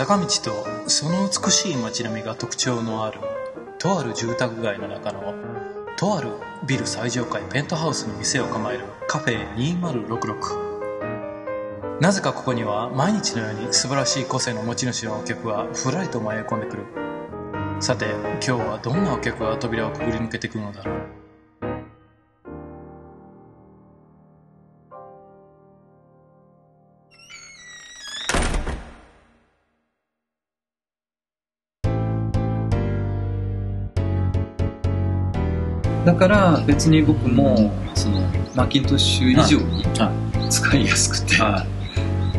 坂道とその美しい街並みが特徴のあるとある住宅街の中のとあるビル最上階ペントハウスに店を構えるカフェ2066なぜかここには毎日のように素晴らしい個性の持ち主のお客がふらりと迷い込んでくる。さて今日はどんなお客が扉をくぐり抜けてくるのだろう。から別に僕もそのマッキントッシュ以上には使いやすくて、は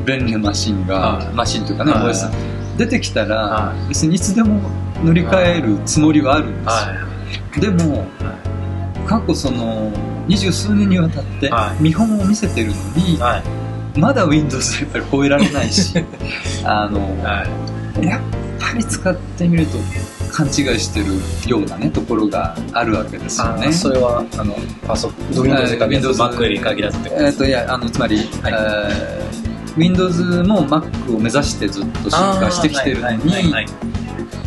便利なマシンが、はい。マシンというかね、はい。出てきたら、は別にいつでも乗り換えるつもりはあるんですよ、はでもは過去その二十数年にわたってはい。見本を見せてるのに、まだ Windows でやっぱり超えられないし あの、はい。やっぱり使ってみると勘違いしてるようなねところがあるわけですよね。それはあのパソコン Windows で限らず限らずってことえっ、といやあのつまり、はい。えー Windows も Mac を目指してずっと進化してきてるのには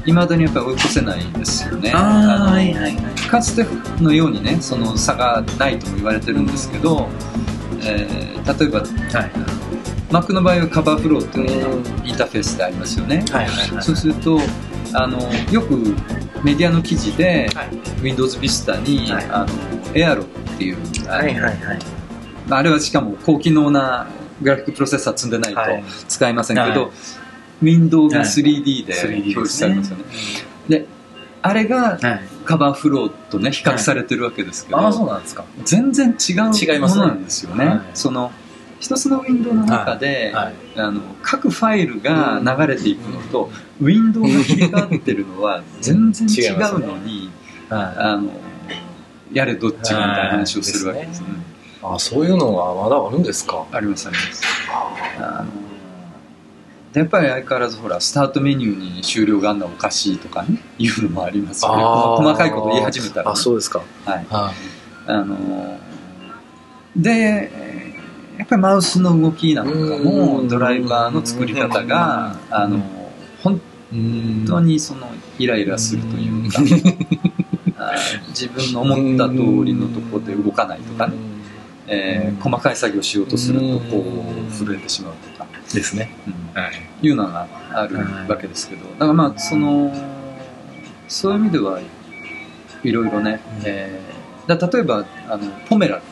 いまだにやっぱり追い越せないんですよね。あーあはいはいかつてのようにねその差がないとも言われてるんですけど、えー例えばはい。Mac の場合はカバーフローっていうのがインターフェースでありますよね、はいはいはい。そうするとあのよくメディアの記事で、はい。Windows Vista に、はい。あの Aero っていうあのはいはいはい。あれはしかも高機能なグラフィックプロセッサー積んでないとはい。使えませんけど、はい。ウィンドウがはい 3D で 3D 表示されますよね。でであれがカバーフローとね比較されてるわけですけど、ああそうなんですか。全然違うものなんですよね。はい。その一つのウィンドウの中で、はい。あの各ファイルが流れていくのと、ウィンドウが切り替わってるのは全然違うのに、はあのやれどっちがみたいな話をするわけですね。あそういうのがまだあるんですか？ありますあります。あのでやっぱり相変わらずほらスタートメニューに終了があんなおかしいとかねいうのもありますよね。細かいこと言い始めたら、ね。あそうですか。はい、はあのでえーやっぱりマウスの動きなんかうん。もドライバーの作り方があの本当にそのイライラするというか 自分の思った通りのところで動かないとかね、えー細かい作業しようとするとこう震えてしまうとか、ですね。うん。はいいうのがあるわけですけど、だからまあそのそういう意味ではいろいろね、えーだ例えばあのポメラって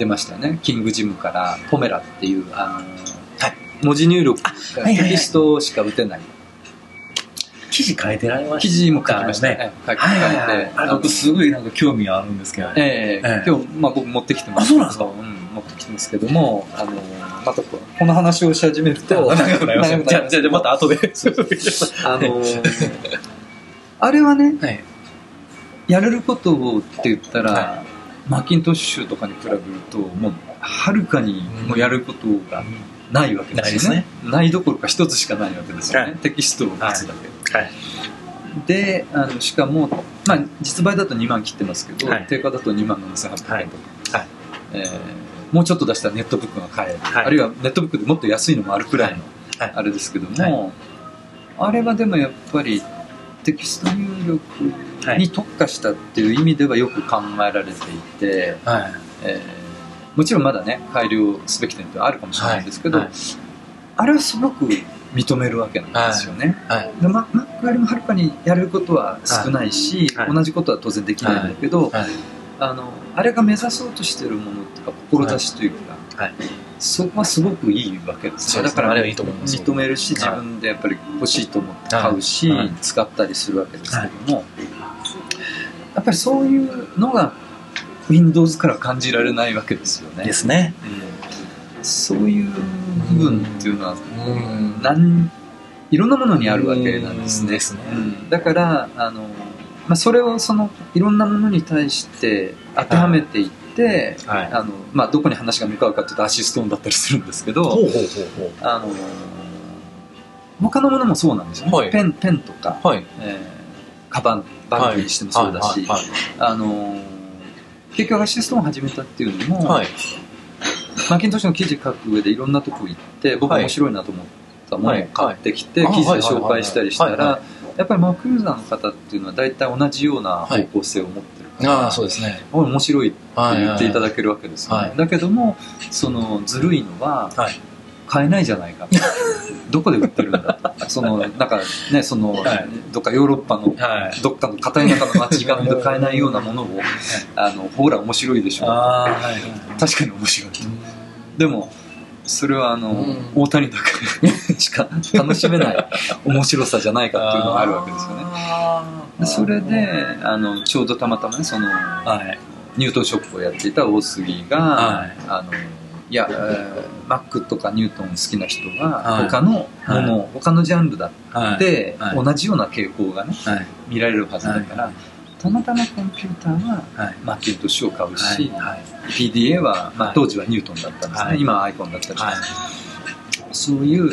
出ましたよね。キングジムからポメラっていうあの、文字入力がはいはいはい。テキストしか打てない。記事変えてられました。記事も書きました。ね。ね書きはいはい換はい。あれ僕すごいなんか興味があるんですけどね。ええええ。今日、まあ、僕持ってきてます。あそうなんですか？ん持ってきてますけどもあのまたここの話をし始めると長くなりますね。じゃあじゃあまた後で。あのあれはねはい。やれることをって言ったら、はマッキントッシュとかに比べるともうはるかにもうやることがないわけですよね,、ないどころか一つしかないわけですよね、はい。テキストを打つだけ、はい。であのしかも、まあ、実売だと2万切ってますけど、はい。定価だと2万7800円とか、はい。はい。えーもうちょっと出したらネットブックが買える、はい。あるいはネットブックでもっと安いのもあるくらいの、はい。あれですけども、あれはでもやっぱりテキスト入力に特化したっていう意味ではよく考えられていて、はい。えーもちろんまだね改良すべき点ってあるかもしれないですけど、はい。あれはすごく認めるわけなんですよね。はい。でマ Mac よりもはるかにやれることは少ないし、はい。同じことは当然できないんだけど、はい。あのあれが目指そうとしてるものっていうか志というか、はいそこはすごくいいわけですね。だからあれはいいと思います。認めるし自はい。分でやっぱり欲しいと思って買うし、使ったりするわけですけども、やっぱりそういうのが Windows から感じられないわけですよね。ですね。うん。そういう部分っていうのはうん。なんいろんなものにあるわけなんですね。だからあの、まあ、それをそのいろんなものに対して当てはめていって、はい。あのまあ、どこに話が向かうかというとアシストーンだったりするんですけど、あの他のものもそうなんですよね、はい。ペンペンとか、うはい。えーカバンバッグにしてもそうだし、はい。あの結局アシストーンを始めたっていうのも、はい。マッキントッシュの記事書く上でいろんなとこ行って僕はい。面白いなと思っったものを買ってきて、はい。記事で紹介したりしたら、やっぱりマックユーザーの方っていうのは大体同じような方向性を持ってああそうですね。面白いって言っていただだけるわけですよね、はい。だけどもそのずるいのははい。買えないじゃないか どこで売ってるんだと。そのなんかねその、はい。どっかヨーロッパのはい。どっかの片田舎の街行かない。と買えないようなものをあのほら面白いでしょ。ああはいはい確かに面白いでもそれはあの、うん。大谷だけしか楽しめない面白さじゃないかっていうのがあるわけですよねでそれであのちょうどたまたまねそのはい。ニュートンショップをやっていた大杉が、はい。あのいや、えーマックとかニュートン好きな人ははい。他のもの、は他のジャンルだはいって、はい。同じような傾向がねはい。見られるはずだから、はい。たまたまコンピューターははい。マッキントッシュを買うし、はい。PDA は、まあはい。当時はニュートンだったんですね、はい。今はアイコンだったりしはい。ます、そういう、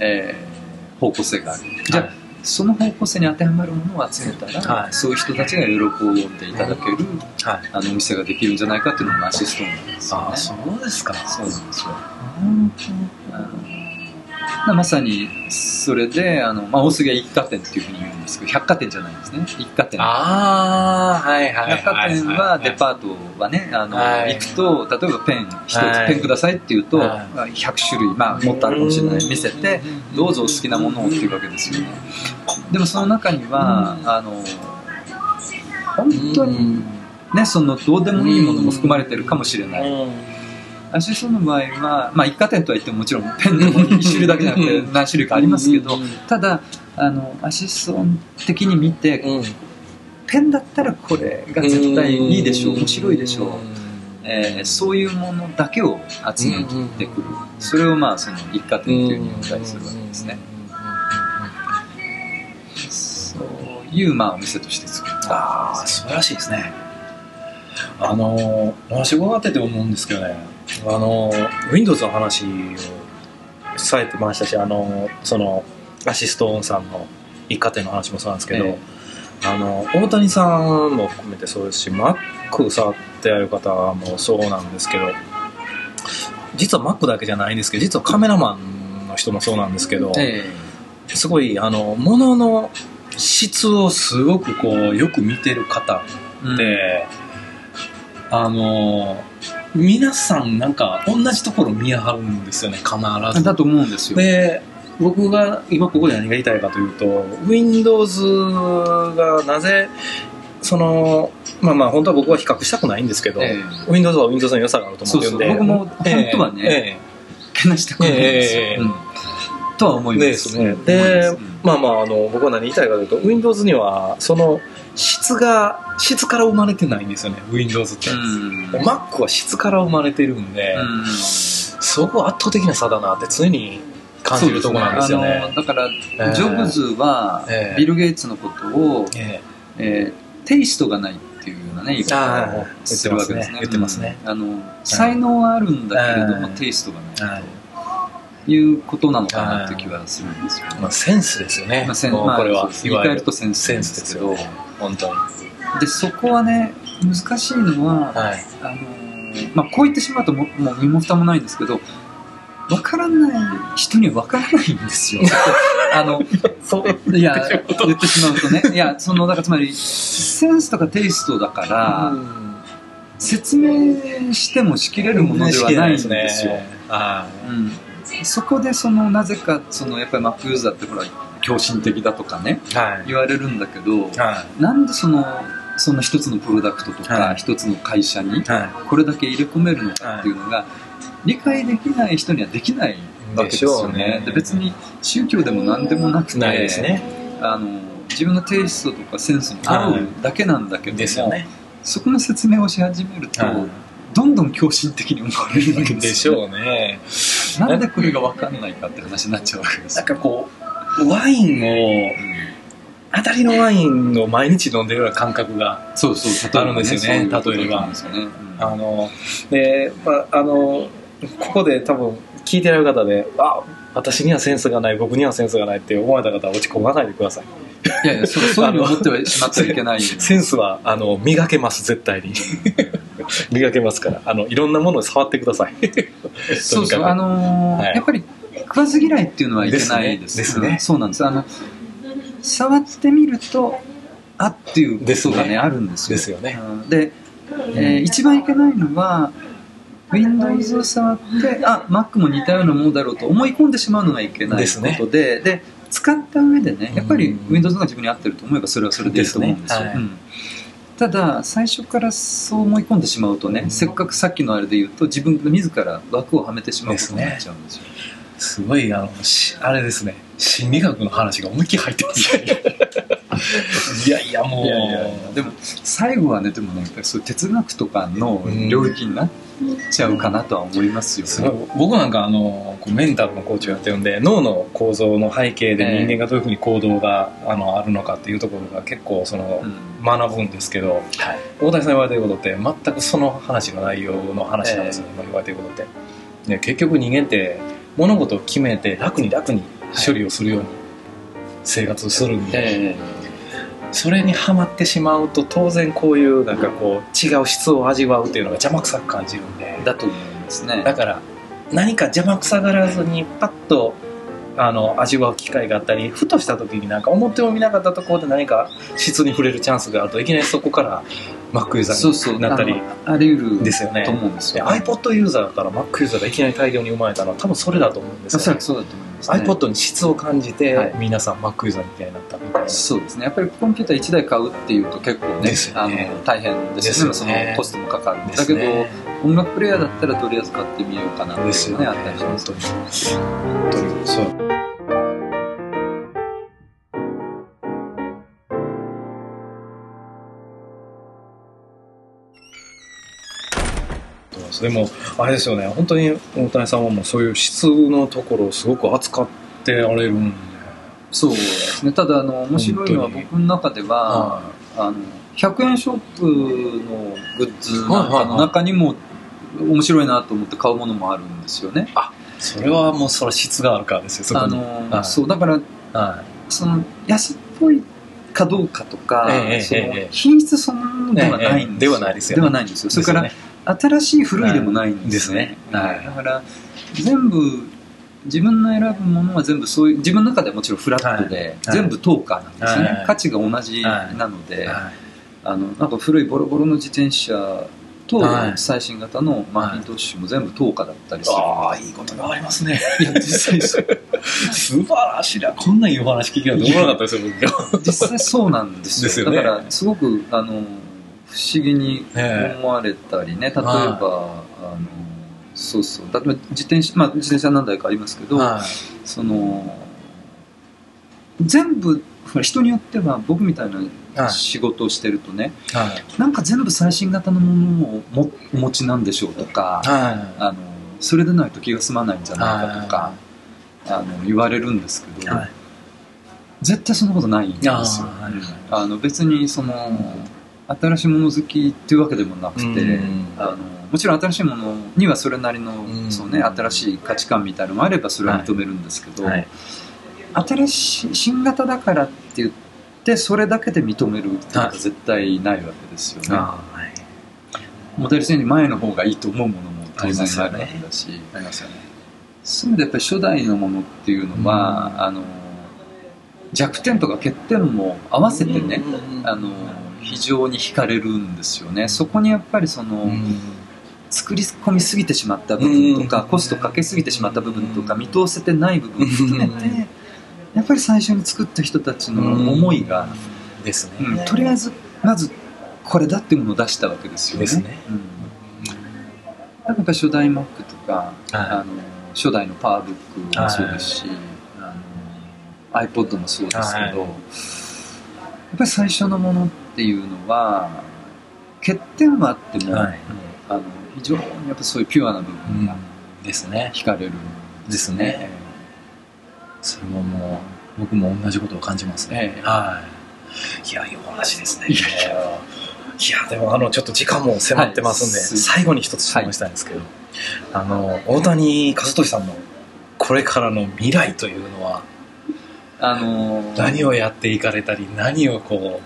えー方向性がある。じゃあ、その方向性に当てはまるものを集めたら、はい。そういう人たちが喜んでいただける、はい。あのお店ができるんじゃないかっていうのがアシストなんですよね。ああそうですか。そうなんですよ。あのまさにそれであの、まあ、大杉は一貨店っていうふうに言うんですけど百貨店じゃないんですね。一貨店。ああはいはい百貨店はデパートはねあの、はい。行くと例えばペン一つ、はい。ペンくださいって言うと、はい。まあ100種類、まあ、もっとあるかもしれない。見せてどうぞお好きなものをっていうわけですよね。でもその中には、あの本当にねそのどうでもいいものも含まれてるかもしれない、アシストの場合は、まあ、一貨店とは言ってももちろんペンでも一種類だけじゃなくて何種類かありますけどうんただあのアシスト的に見てうん。ペンだったらこれが絶対いいでしょう面白いでしょう、えーそういうものだけを集めてくる。それをまあその一貨店というふうに呼んだりするわけですね。そういうまあお店として作った。ああ素晴らしいですね。あの私伺ってて思うんですけどねあの Windows の話をされてましたしあのそのアシストオンさんの一家庭の話もそうなんですけど、えあの大谷さんも含めてそうですし Mac 触ってやる方もそうなんですけど実は Mac だけじゃないんですけど実はカメラマンの人もそうなんですけど、えすごいあの物の質をすごくこうよく見てる方えで、あの皆さんなんか同じところ見張るんですよね必ず。だと思うんですよ。で僕が今ここで何が言いたいかというと Windows がなぜそのまあまあ本当は僕は比較したくないんですけど、え Windows は Windows の良さがあると思ってるんで。僕も本当はねええ。けなしたくないんですよ、ええ。うん。とは思いでます。すね。でますまあまああの僕は何言いたいかというと Windows にはその質が質から生まれてないんですよね Windows って、うん。で Mac は質から生まれてるんで、うん。すごく圧倒的な差だなって常に感じるところなんですよね。あのだから、ええ。ジョブズは、ええ。ビル・ゲイツのことを、ええ。ーテイストがないっていうようなね言い方をするわけですね。うん。あの才能はあるんだけれども、ええ。テイストがないということなのかなっていう気はするんですよ、まあ、センスですよね、まあせんもうこれは、言い換えるとセンスですよね。本当に。でそこはね難しいのは、はい。あのーまあ、こう言ってしまうとももう身も蓋もないんですけど分からない人には分からないんですよ。あのそう。いや言ってしまうとね。いやそのだからつまりセンスとかテイストだから、説明してもしきれるものではないんですよ、はうん、そこでそのなぜかそのやっぱり Mac ユーザーってほら狂信的だとかねいはい。言われるんだけどはなんでそのそんな一つのプロダクトとかはい。一つの会社にこれだけ入れ込めるのかっていうのが理解できない人にはできないわけですよね。で別に宗教でも何でもなくいてね。あの自分のテイストとかセンスに合うだけなんだけども、ね。そこの説明をし始めると、はどんどん狂信的に思われるわけいでしですよ、ょうね。なんでこれが分かんないかって話になっちゃうわけですなんかこうワインを当たりのワインを毎日飲んでるような感覚がそうそうあるんですよね例えばね。うんあので、まあ、あのここで多分聞いてられる方であ私にはセンスがない僕にはセンスがないって思われた方は落ち込まないでください。いやいやそうそういうふうに思ってはしまってはいけないセンスはあの磨けます絶対に 磨けますから。あのいろんなものを触ってください。そうそう、あのーはい。やっぱり比食わず嫌いっていうのはいけないですですね。ねうんそうなんです。あの触ってみるとあっていうことがねね。あるんですよ。ですよね。うんで、えー一番いけないのは Windows を触ってあ Mac も似たようなものだろうと思い込んでしまうのがいけないことでで使った上でねやっぱりうん。Windows が自分に合ってると思えばそれはそれでいいと思うんですよ。はい。うんただ最初からそう思い込んでしまうとね、うん。せっかくさっきのあれで言うと自分が自ら枠をはめてしまうことになっちゃうんですよ。すごいあのしあれですね。心理学の話が思いっきり入ってますね。いやいやもう。でも最後はねでもねやっぱりそう哲学とかの領域になっちゃうかなとは思いますよ、すごい僕なんかあのメンタルのコーチをやってるんで脳の構造の背景でええ。人間がどういうふうに行動があのあるのかっていうところが結構そのうん。学ぶんですけどはい。大谷さん言われてることって全くその話の内容の話なんですよ、今言われてることって、ね、結局人間って物事を決めて楽に楽に処理をするように生活するんで、えそれにはまってしまうと当然こういうなんかこう違う質を味わうっていうのが邪魔くさく感じるんで。えだと思いますね。だから何か邪魔くさがらずにパッとあの味わう機会があったりふとした時になんか表も見なかったところで何か質に触れるチャンスがあるといきなりそこから Mac ユーザそうそう。ーになったりあり得るですよね。と思うんですでよ、iPod ユーザーから Mac ユーザーがいきなり大量に生まれたのは多分それだと思うんですよ、ね、おそらくそうだと思います、ね、iPod に質を感じて、はい。皆さん Mac ユーザーみたいになったみたいな。そうですね。やっぱりコンピューター1台買うっていうと結構ねですよね。あの大変ですですよね。そのコストもかかるでだけど、音楽プレイヤーだったらとりあえず買ってみようかなっていうのですよねがねあったりします本当に。そうそうです。でもあれですよね。本当に大谷さんはもうそういう質のところをすごく扱ってられるんで。そうですね。ただあの面白いのは僕の中ではあの100円ショップのグッズの中にも面白いなと思って買うものもあるんですよね。それはもうそれ質があるからですよそこに。あそうだからはその安っぽいかどうかとか、ええそのええ。品質そのものではないんですよ、ええではないですよね。ではないんですよ。それから、新しい古いでもないんですね,、はい。ねはい。だから全部自分の選ぶものは全部そういう自分の中ではもちろんフラットで、はい。全部トーカーなんですね、はい。価値が同じなので、はい。あのなんか古いボロボロの自転車とはい。最新型のマッキントッシュも全部トーカーだったりする、ああいいことがありますね。いや実際そう。素晴らしいな。こんないいお話聞きなと思わなかったですよ実際そうなんですよ。ですよね。だからすごくあの不思議に思われたりね、例えば、あのそうそう。例えば自転車まあ自転車何台かありますけど、はい。その全部人によっては僕みたいなはい。仕事をしてるとね、はい。なんか全部最新型のものをもお持ちなんでしょうとか、はあのそれでないと気が済まないんじゃないかとか、あの言われるんですけど、はい。絶対そんなことないんですよ。あの別にその新しいもの好きっていうわけでもなくて、うん。あのもちろん新しいものにはそれなりの、うん。そうね、新しい価値観みたいなのもあればそれは認めるんですけど、はい。新しい新型だからって言ってそれだけで認めるっていうのは絶対ないわけですよね。はい。モデルチェンジ前の方がいいと思うものも当然あるわけだし、ありますよね。そういう意味でやっぱり初代のものっていうのは、うん。あの弱点とか欠点も合わせてね、うん。あの非常に惹かれるんですよね。そこにやっぱりその、うん。作り込みすぎてしまった部分とか、うん。コストかけすぎてしまった部分とか、見通せてない部分含めて、うん。やっぱり最初に作った人たちの思いが、ですうん。ねとりあえずまずこれだっていうものを出したわけですよね。ですね。うん。だからやっぱ初代 Mac とか、あはの初代のパワーブックもそうですし、あの iPod もそうですけど、ぱり最初のものっていうのは欠点はあっても、はい。あの非常にやっぱそういうピュアな部分がいですね。惹かれるんですね。それももう僕も同じことを感じますね。ええ。はい。いやいいお話ですね。いいやいやでもあのちょっと時間も迫ってますんで、はい。最後に一つ質問したいんですけど、あの大谷和俊さんのこれからの未来というのはあのー何をやっていかれたり何をこ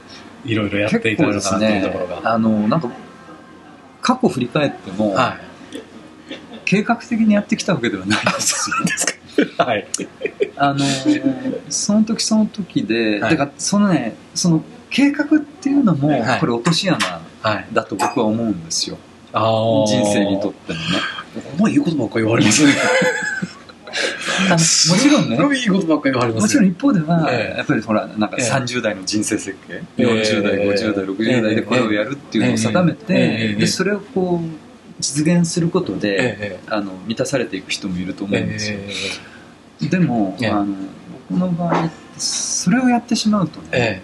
ういろいろやっていかれるのかなっていうところが、あのなんか過去振り返っても、は計画的にやってきたわけではないんですよ はい。あのーその時その時で、はいだからそのねその計画っていうのも、はいこれ落とし穴はい。だと僕は思うんですよああ。人生にとってもねお前いいことばっかり言われますね。あのもちろんね。いいいことばっかり言われますもちろん一方では、ええ。やっぱりほらなんかええ。30代の人生設計、ええ。40代50代60代でこれをやるっていうのを定めて、ええ。でそれをこう実現することで、えあの満たされていく人もいると思うんですよ、えでも、ええ。あの僕の場合それをやってしまうとね、え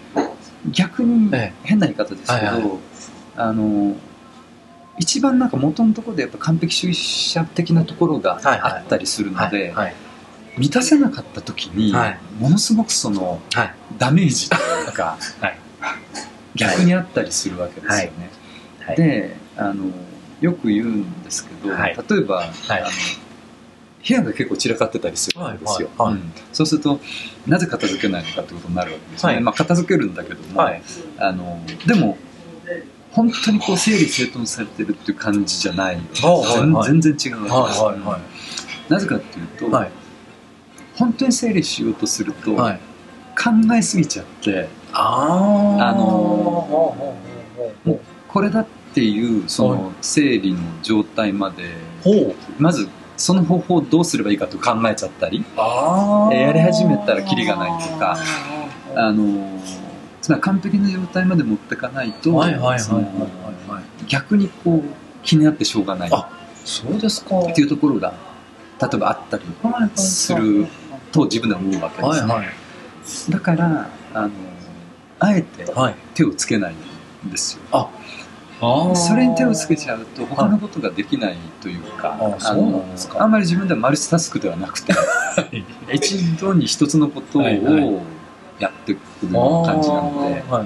逆にえ変な言い方ですけど、あの一番なんか元のところでやっぱ完璧主義者的なところがあったりするので、はい。満たせなかった時に、はい。ものすごくそのはい。ダメージというか、はい。逆にあったりするわけですよね。はい。であのよく言うんですけど、はい。例えば、はい。あの部屋が結構散らかってたりするわけですよ、そうするとなぜ片付けないのかってことになるわけですね、はい。まあ、片付けるんだけども、はい。あのでも本当にこう整理整頓されてるっていう感じじゃない、はいはい全然違うわけです、はいはいはいなぜかっていうと、はい。本当に整理しようとすると、はい。考えすぎちゃってああ。あのもうこれだっていうそはの整理の状態まで。まずその方法をどうすればいいかと考えちゃったりやり始めたらキリがないとかあのつまり完璧な状態まで持ってかないと。逆にこう気になってしょうがない。っあそうですか。ていうところが例えばあったりすると自分では思うわけですね、はいはい。だからあのあえてはい。手をつけないんですよ。ああそれに手をつけちゃうと他のことができないというか、あそうなんですか。あんまり自分ではマルチタスクではなくて。一度に一つのことをはいはいやってくる感じなのでは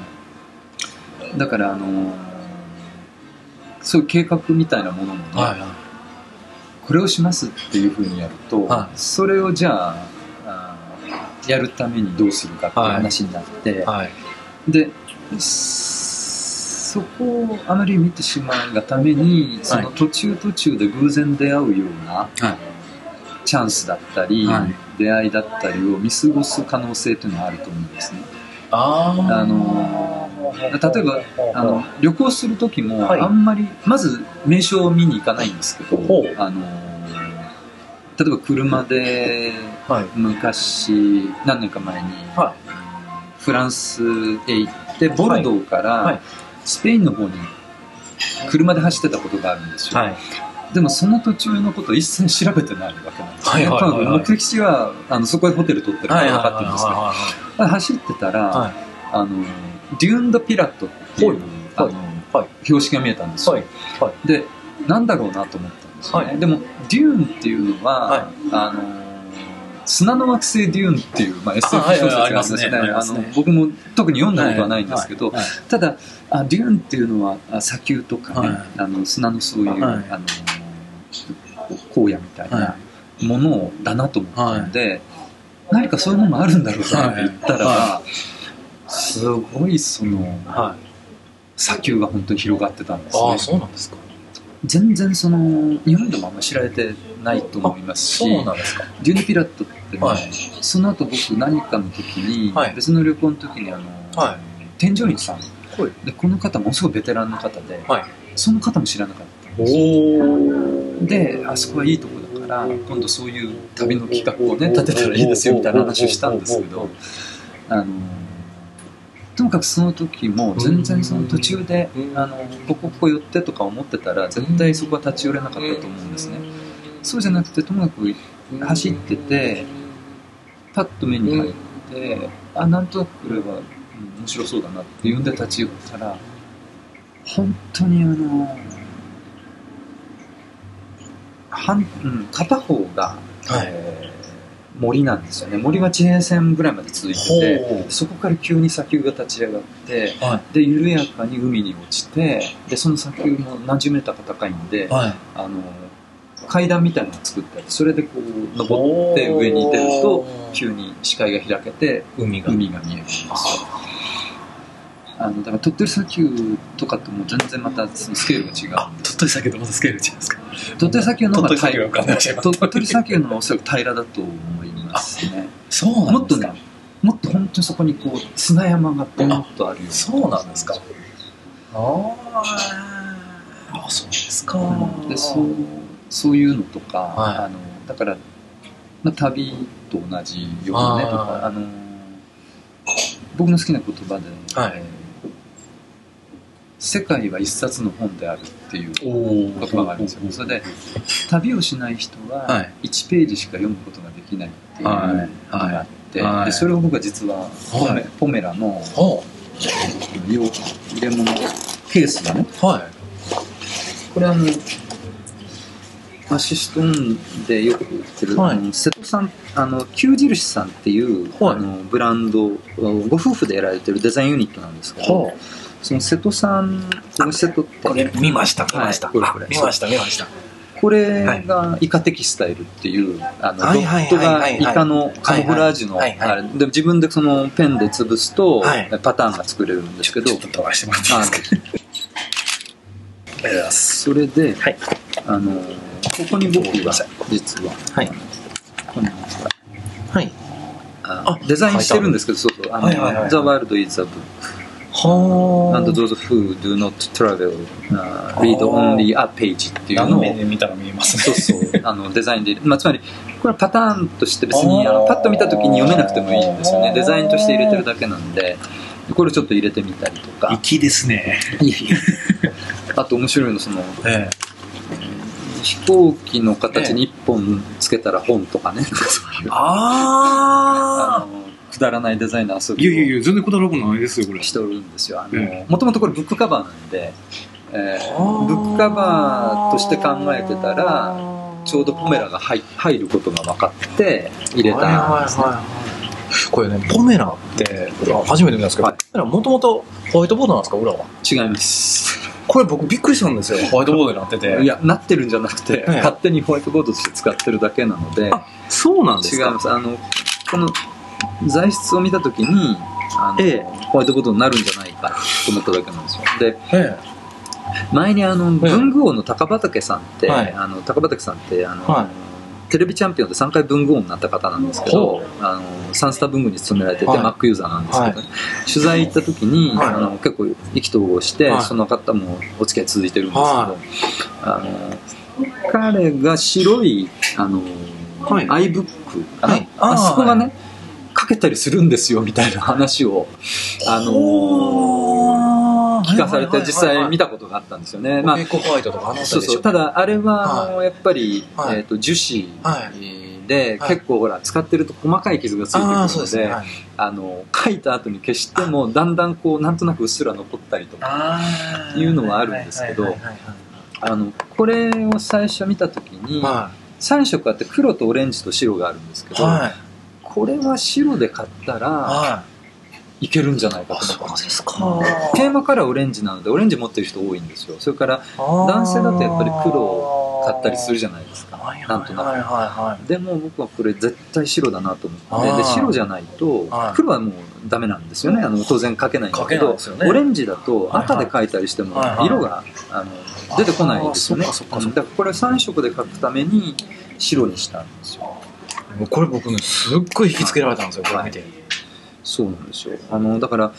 い。だからあのそういう計画みたいなものもね、はいはい。これをしますっていうふうにやると、はいそれをじゃあやるためにどうするかっていう話になって、はい。でそこをあまり見てしまうがためにその途中途中で偶然出会うようなはいチャンスだったり、はい出会いだったりを見過ごす可能性というのはあると思うんですね。あの例えばあの旅行する時もはい。あんまり、まず名所を見に行かないんですけど、あの例えば車ではい。昔何年か前にはフランスへ行ってボルドーかはい。らスペインの方に車で走ってたことがあるんですよ、はい。でもその途中のことを一切調べてないわけなんですよ、はいはいはい目的地はあのそこでホテル取ってるから分かってるんですけど、は走ってたら、はい。あのデューン・ド・ピラットっていう、あのはい。はい。標識が見えたんですよ、はい。はい。でなんだろうなと思ったんですよね、はい。でもデューンっていうのは、はい。あの砂の惑星デューンっていう、まあ、SF 小説があはいりますね。ね。僕も特に読んだことはないんですけど、はい。はい。ただあデューンっていうのはあ砂丘とかね、はい。あの砂のそういう、はい。あの荒野みたいなはものだなと思ったんで、何かそういうものもあるんだろうなって言ったらすごいそのはい。砂丘が本当に広がってたんですねああ、そうなんですか。全然その日本でもあんま知られてないと思いますしそうなんですか。デューネ・ピラットってね、はいその後僕何かの時に、はい別の旅行の時にあの、は添乗員さんはい。でこの方ものすごいベテランの方で、はい。その方も知らなかったんですお。であそこはいいとこだから今度そういう旅の企画をね立てたらいいですよみたいな話をしたんですけどあのともかくその時も全然その途中でうん。あのここここ寄ってとか思ってたら絶対そこは立ち寄れなかったと思うんですね。そうじゃなくてともかく走っててパッと目に入ってあなんとなくこれはうん面白そうだなって呼んで立ち寄ったら本当にあの半、うん、片方が、はいえー森なんですよね森が地平線ぐらいまで続いててほそこから急に砂丘が立ち上がってう。はで緩やかに海に落ちてでその砂丘も何十メーターか高いんで、い。はい。あの階段みたいなのを作ってあってそれでこう登って上に出ると急に視界が開けて海が。海が見えるんですよあのだから鳥取砂丘とかとも全然またそのスケールが違う。あ、鳥取砂丘とまたスケール違うんですか？鳥取砂丘の方が鳥取砂丘のおそらく平らだと思いますね。そうなんですか。もっとねもっと本当にそこにこう砂山がボンとあるような。そうなんですか。ああそうですか。うん。でそうそういうのとか、はい。あのだから、まあ、旅と同じようなねとかあの僕の好きな言葉で、はい。えー世界は一冊の本であるっていうお言葉があるんですよ。それで旅をしない人ははい。1ページしか読むことができないっていうのはい。があって、はい。でそれを僕は実はポメ,、はい。ポメラの入れ物ケースがねうはい。これあのアシストンでよく売ってる、はい。あの瀬戸さんあの旧印さんっていう、はい。あのブランドご夫婦でやられてるデザインユニットなんですけど、ほその瀬戸さんこの瀬戸ってこれ見ました見ました、はいこれこれ。あ見ました見ました。これがイカテキスタイルっていう、あのドはいはいットがイカのカモフラージュのあれ。で自分でそのペンで潰すとはい。パターンが作れるんですけど、ちょっと飛ばしてもらっていいあですか？それで、はい。あのここに僕が実は、はい。このはい。ああデザインしてるんですけど、そうそう、あの、はいはいはい The World is a Book は and Those Who Do Not Travel、uh, Read Only a Page っていうのを、で見たら見えますね。そうそう、あのデザインで、まあ、つまり、これはパターンとして別にあ。のパッと見た時に読めなくてもいいんですよね。デザインとして入れてるだけなんで、これちょっと入れてみたりとか。粋ですね。いやい。や あと面白いの、その、え飛行機の形に一本つけたら本とかね、そういう。ああのくだらないデザインの遊いびをやいやいや全然くだらなくないですよこれ。しておるんですよ。あえのもともとこれブックカバーなんで、えー。ブックカバーとして考えてたら、ちょうどポメラが入入ることが分かって入れたんですね。はいはいはいはい。これねポメラってあ初めて見たんですけど、はい。ポメラもともとホワイトボードなんですか裏は？違います。これ僕びっくりしたんですよ。ホワイトボードになってて。いや、なってるんじゃなくて、ええ。勝手にホワイトボードとして使ってるだけなので、あそうなんですか？違います。あの、この材質を見たときに、あのええ。ホワイトボードになるんじゃないかと思っただけなんですよ。で、え前にあの、文具王の高畑さんって、はい。あの高畑さんって、あの、はい。テレビチャンピオンで3回文具王になった方なんですけどほ、あの、サンスタ文具に勤められてて、はい。Mac ユーザーなんですけどね、取材行った時に、はい。あの結構意気投合して、はい。その方もお付き合い続いてるんですけど、はあの彼が白いあの、はい。iBook あそこがね、かけたりするんですよみたいな話を、あの聞かされて実際見たことがあったんですよね。まあエコホワイトとかあのそうそう。ただあれは、あのやっぱり、はい。えー、と樹脂はで、はい。結構ほら使ってると細かい傷がついてくるのでね、はい。あの書いた後に消してもだんだんこうなんとなくうっすら残ったりとかいうのはあるんですけどこれを最初見た時に、は3色あって黒とオレンジと白があるんですけど、これは白で買ったらはい。いけるんじゃないかあと思そうですか。テーマカラーオレンジなのでオレンジ持ってる人多いんですよ。それから男性だとやっぱり黒を買ったりするじゃないですか。はいなんとなくはい。はいはでも僕はこれ絶対白だなと思ってで白じゃないとはい。黒はもうダメなんですよね。あの当然描けないんだけどね。オレンジだと赤で描いたりしても色があの出てこないですよね。だからこれ3色で描くために白にしたんですよ。いもうこれ僕ねすっごい引きつけられたんですよこれ見て。そうなんですよ。あのだから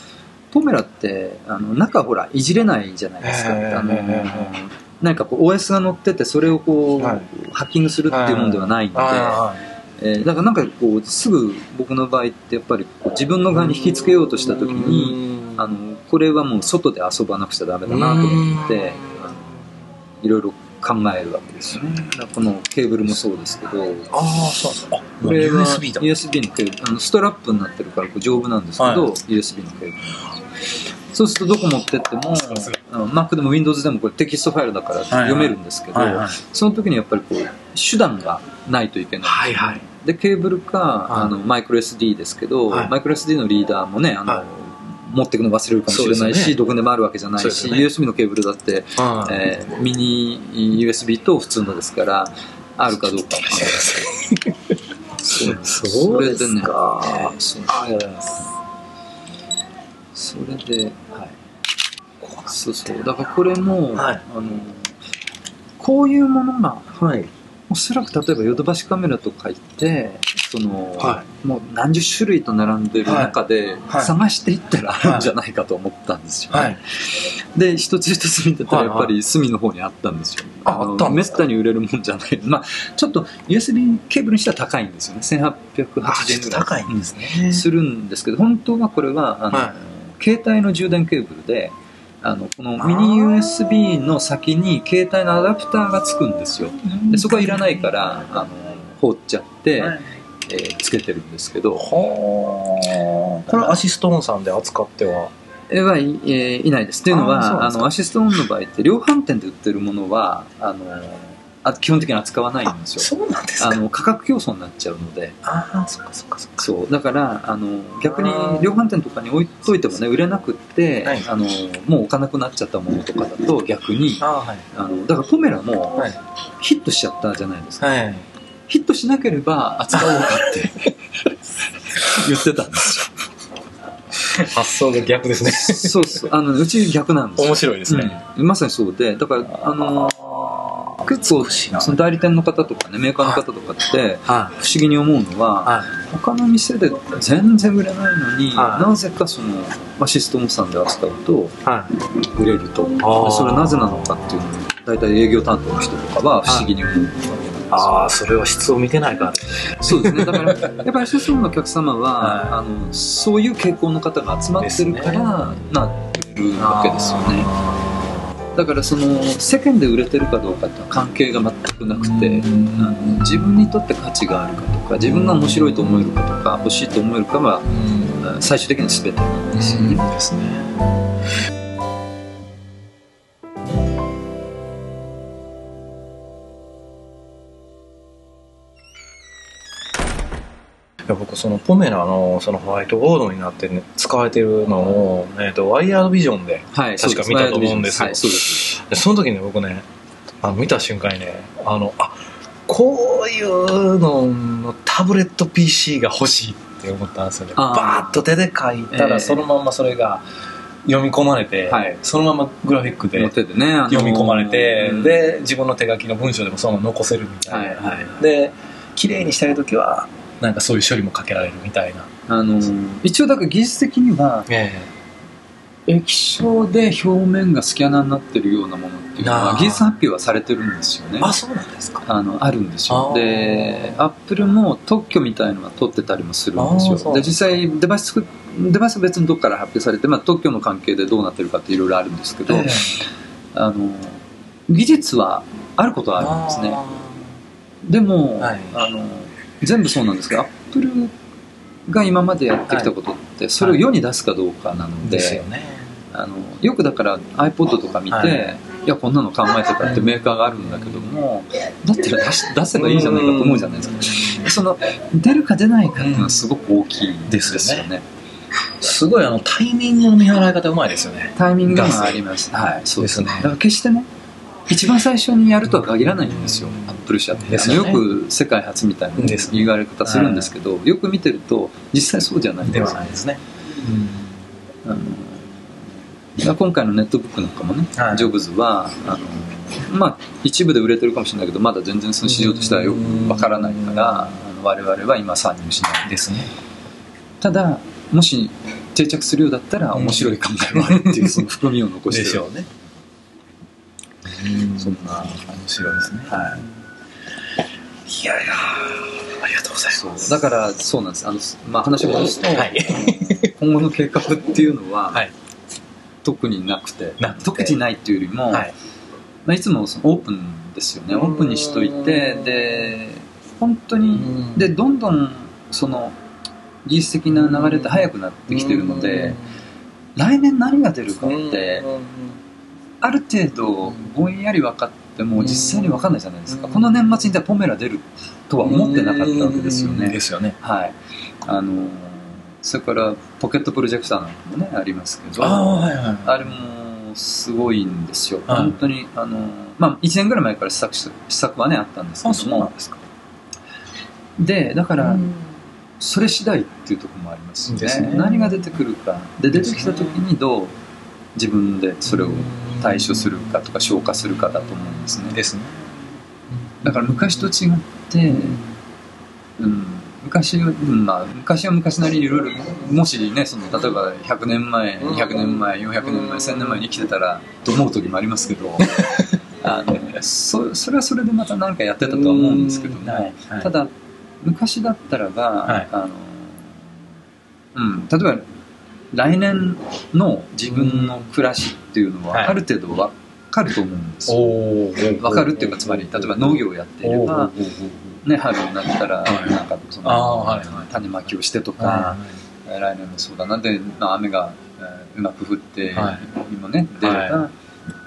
ポメラってあの中ほらいじれないじゃないですか、へーあのなんかこう OS が載っててそれをこう、はい。ハッキングするっていうもんではないので、はえーだからなんかこうすぐ僕の場合ってやっぱり自分の側に引きつけようとした時にあのこれはもう外で遊ばなくちゃダメだなと思っていろいろ考えるわけですよね。このケーブルもそうですけどああそうそう。あこれは USB だ。USB のケーブルあのストラップになってるからこう丈夫なんですけど、はい。USB のケーブル。そうするとどこ持ってっても Mac でも Windows でもこれテキストファイルだから読めるんですけど、はいはい。その時にやっぱりこう手段がないといけない、はいはい。でケーブルか、はい。あのマイクロ SD ですけど、はい。マイクロ SD のリーダーもねあの、はい持っていくの忘れるかもしれないし、ね。どこでもあるわけじゃないし、ね。USB のケーブルだって、はいえーミニ USB と普通のですからあるかどうかそうですか。それでね、それで、はい、そうそう。だからこれも、はい。あのこういうものがはい。おそらく例えばヨドバシカメラとか言ってその、はもう何十種類と並んでる中ではい。探していったらあるんじゃないかと思ったんですよね、はい。で一つ一つ見てたらやっぱり隅の方にあったんですよ、あのあっためったに売れるもんじゃない。まあちょっと USB ケーブルにしては高いんですよね。1880あ、ちょ円ぐらい。高いんですね。うんするんですけど本当はこれはあの、はい。携帯の充電ケーブルであのこのミニ USB の先に携帯のアダプターがつくんですよ。でそこはいらないからあの放っちゃって、はい。えーつけてるんですけど。はあ。これアシストーンさんで扱っては？えはい、えーいないです。っていうのはあのアシストオンの場合って量販店で売ってるものはあのあ基本的に扱わないんですよそうなんですか。あの価格競争になっちゃうのでああ、そっかそっかそっか。そうだからあの逆に量販店とかに置いといてもね売れなくって、はいあのもう置かなくなっちゃったものとかだと逆にああ、はい。あのだからポメラもはい。ヒットしちゃったじゃないですか、はい。ヒットしなければ扱おうかって 言ってたんですよ発想が逆ですね。そうそうあのうち逆なんですよ面白いですね。うん、まさにそうでだからあの結その代理店の方とかねメーカーの方とかっては不思議に思うのは、はい。他の店で全然売れないのに、はい。なぜかそのアシストモさんで扱うとはい。売れると。それはなぜなのかっていうのを大体営業担当の人とかは不思議に思うああ、それは質を見てないから。そうですね。だから やっぱりアシストモのお客様は、はい。あのそういう傾向の方が集まってるから、ですね。なるわけですよねだからその世間で売れてるかどうかって関係が全くなくて、うんあの自分にとって価値があるかとか自分が面白いと思えるかとか欲しいと思えるかはうん。最終的には全てなんですよね、ですね。いや僕そのポメラのそのホワイトボードになって、ね、使われてるのを、えー、とワイヤードビジョンではい確か見たと思うんですよ。はいそうでその時に僕ねあの見た瞬間にねあのあこういうののタブレット PC が欲しいって思ったんですよね。バーッと手で書いたええ。らそのまんまそれが読み込まれて、はい。そのままグラフィックで読み込まれて、うん。で自分の手書きの文章でもそのまま残せるみたいな、はいはい。で綺麗にしたい時はなんかそういう処理もかけられるみたいな、あのー一応だから技術的にはえ液晶で表面がスキャナーになってるようなものっていうのは技術発表はされてるんですよね。あそうなんですか。あのあるんですよ。でアップルも特許みたいのは取ってたりもするんですよ。で実際デバイスデバイスは別にどっから発表されて、まあ、特許の関係でどうなってるかっていろいろあるんですけど、ええ。あの技術はあることはあるんですね。あでも、はい。あの全部そうなんですけどアップルが今までやってきたことってそれを世に出すかどうかなのーで,、ですよね。あのよくだから iPod とか見て、はい。い、やこんなの考えてたってメーカーがあるんだけどもだったら出し出せばいいじゃないかと思うじゃないですか。その出るか出ないかっていうのはすごく大きいですよね,、すごいあのタイミングの見払い方うまいですよね。タイミングがあります。はい。そうですね。ですね。だから決してね一番最初にやるとは限らないんですよ。アップル社って。ですよね。よく世界初みたいな言われ方するんですけど、よく見てると実際そうじゃないんでですはないですね、あのまあ今回のネットブックなんかもね、はい。ジョブズはあの、まあ、一部で売れてるかもしれないけどまだ全然その市場としてはよくわからないからあの我々は今参入しない。ですね。ただもし定着するようだったら面白い考えもあるっていうその含みを残してる。でしょうねそんな面白いですね。はい。いやいやありがとうございます。だからそうなんです。あの、まあ、話を戻すと、はい。今後の計画っていうのは、はい。特になくて。特にないっていうよりも、はい。まあ、いつもそのオープンですよね。オープンにしといてで本当にでどんどんその技術的な流れって速くなってきてるので来年何が出るかってある程度ぼんやり分かっても実際に分かんないじゃないですか。うん。この年末にポメラ出るとは思ってなかったわけですよね。ですよね。はい。あのそれからポケットプロジェクターなんかもねありますけど。ああはいはいあれもすごいんですよ、はい。本当にあの、まあ、1年ぐらい前から試作し試作はねあったんですけあどもそうなんですか。でだから、それ次第っていうところもありますよね。ですね。何が出てくるか。で出てきた時にどう自分でそれを対処するかとか消化するかだと思うんですね。ですね。だから昔と違って、うん、昔は、うんまあ、昔は昔なりにいろいろもしねその例えば100年前200年前400年前1000年前に生きてたらと思う時もありますけど あのそそれはそれでまた何かやってたとは思うんですけども、はいはい。ただ昔だったらば、はい。あのうん、例えば来年の自分の暮らしっていうのはい。はある程度わかると思うんですよ。おーわかるっていうかつまり例えば農業をやっていれば、ね、春になったらはい。なんかその、種まきをしてとか、は来年もそうだな。で、まあ、雨が、えーうまく降って、はい。今ね出れば、は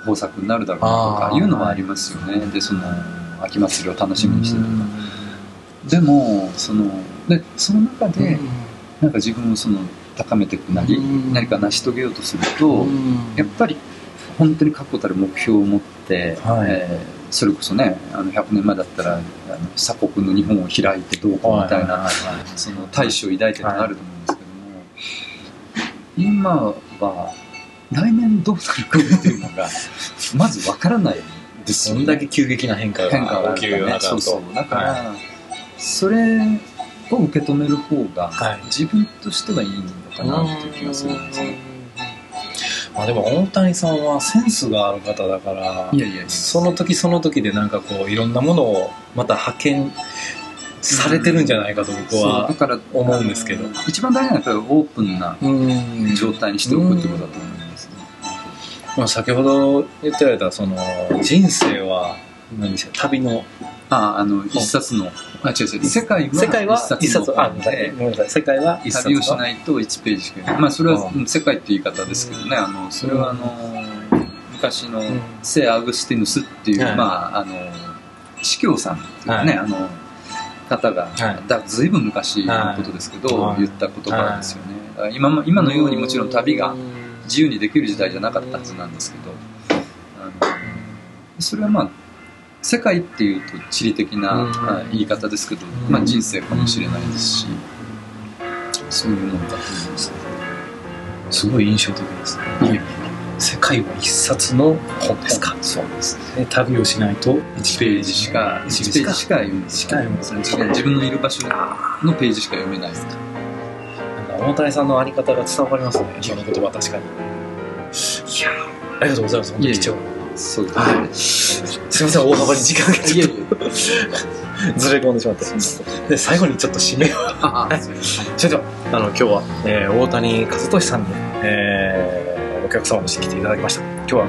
豊作になるだろうなとかいうのはありますよね。でその秋祭りを楽しみにしてとか。でもそのでその中で、なんか自分をその高めていくなり、うん。何か成し遂げようとすると、やっぱり本当に確固たる目標を持って、はい。えーそれこそねあの100年前だったらあの鎖国の日本を開いてどうかみたいな、その大志を抱いてるのがあると思うんですけども、今は来年どうなるかっていうのが まずわからないですよね。そんだけ急激な変化変化が起きるようなそうそう。だから、はそれを受け止める方がはい。自分としてはいいのかなっていう気がするんですね。まあでも大谷さんはセンスがある方だからいやいやその時その時でなんかこういろんなものをまた派遣されてるんじゃないかと僕は思うんですけど。一番大事なのはやっぱりオープンなうん。状態にしておくってことだと思いますね。まあ先ほど言ってられたその人生は何でしょう旅のああの一冊のあ違う違う世界は世界は一一冊。の本で世界は旅をしいないと1ページしかまあそれは世界って言い方ですけどね。あのそれはあの昔のん。聖アグスティヌスっていう、はい。まああの司教さんっていうね、はい。あの方が、はい。だずいぶん昔のことですけど、はい。言った言葉ですよね、今も今のようにもちろん旅が自由にできる時代じゃなかったはずなんですけどあのそれはまあ世界っていうと地理的な言い方ですけど、うん。まあ、人生かもしれないですし、そういうものだと思いますすごい印象的ですね。世界は一冊の本ですか？そうですで旅をしないと1 1ページしか1ページしか読めないしか読めない。自分のいる場所のページしか読めないです。なんか大谷さんのあり方が伝わりますね今の言葉確かにいやありがとうございます本当に貴重なそうですはいすいません大幅に時間がちょっと。ずれ込んでしまって。で最後にちょっと締めを。ああそれではあの今日は、えー大谷和俊さんに、えーお客様として来ていただきました。今日は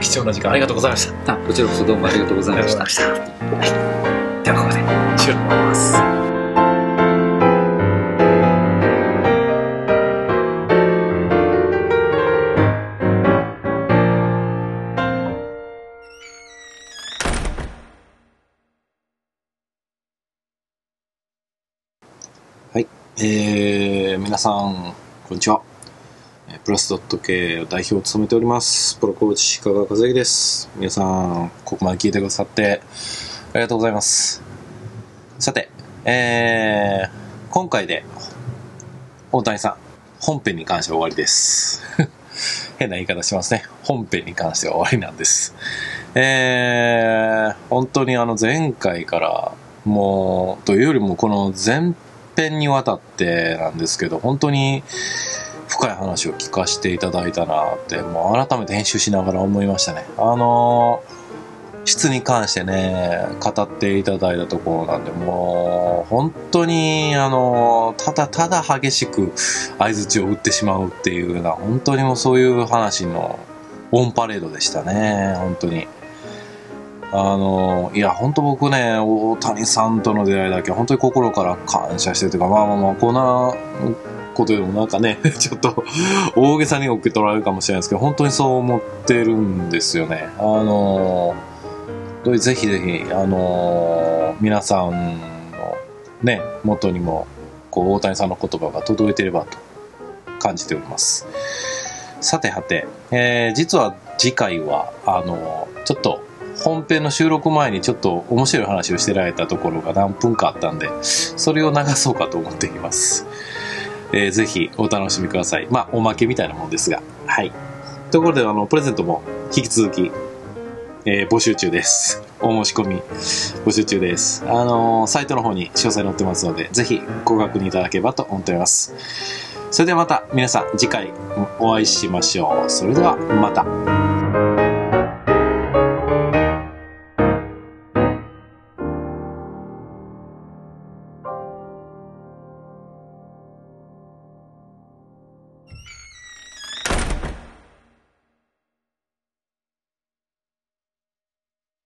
貴重な時間ありがとうございました。あこちらこそどうもありがとうございました。はい、ではここで終了になりますえー、皆さん、こんにちは。プラスドット系代表を務めております。プロコーチ、鹿川和之です。皆さん、ここまで聞いてくださって、ありがとうございます。さて、えー、今回で、大谷さん、本編に関しては終わりです。変な言い方しますね。本編に関しては終わりなんです。えー、本当にあの前回から、もう、というよりもこの前編にわたってなんですけど、本当に深い話を聞かせていただいたなって、もう改めて編集しながら思いましたね。あの質に関してね、語っていただいたところなんで、もう、本当に、あのただただ激しく相槌を打ってしまうっていうような、本当にもうそういう話のオンパレードでしたね、本当に。あのいや、本当僕ね、大谷さんとの出会いだけ、本当に心から感謝してるというか、まあまあまあ、こんなことでもなんかね、ちょっと大げさに受け取られるかもしれないですけど、本当にそう思ってるんですよね。あのぜひぜひ、あの皆さんのね、元にも、こう、大谷さんの言葉が届いてればと感じております。さてはて、えー実は次回は、あのちょっと、本編の収録前にちょっと面白い話をしてられたところが何分かあったんで、それを流そうかと思っています。えー、ぜひお楽しみください。まあ、おまけみたいなもんですが。はい。ところで、あの、プレゼントも引き続き、えー、募集中です。お申し込み募集中です。あのー、サイトの方に詳細載ってますので、ぜひご確認いただければと思っております。それではまた皆さん次回お会いしましょう。それではまた。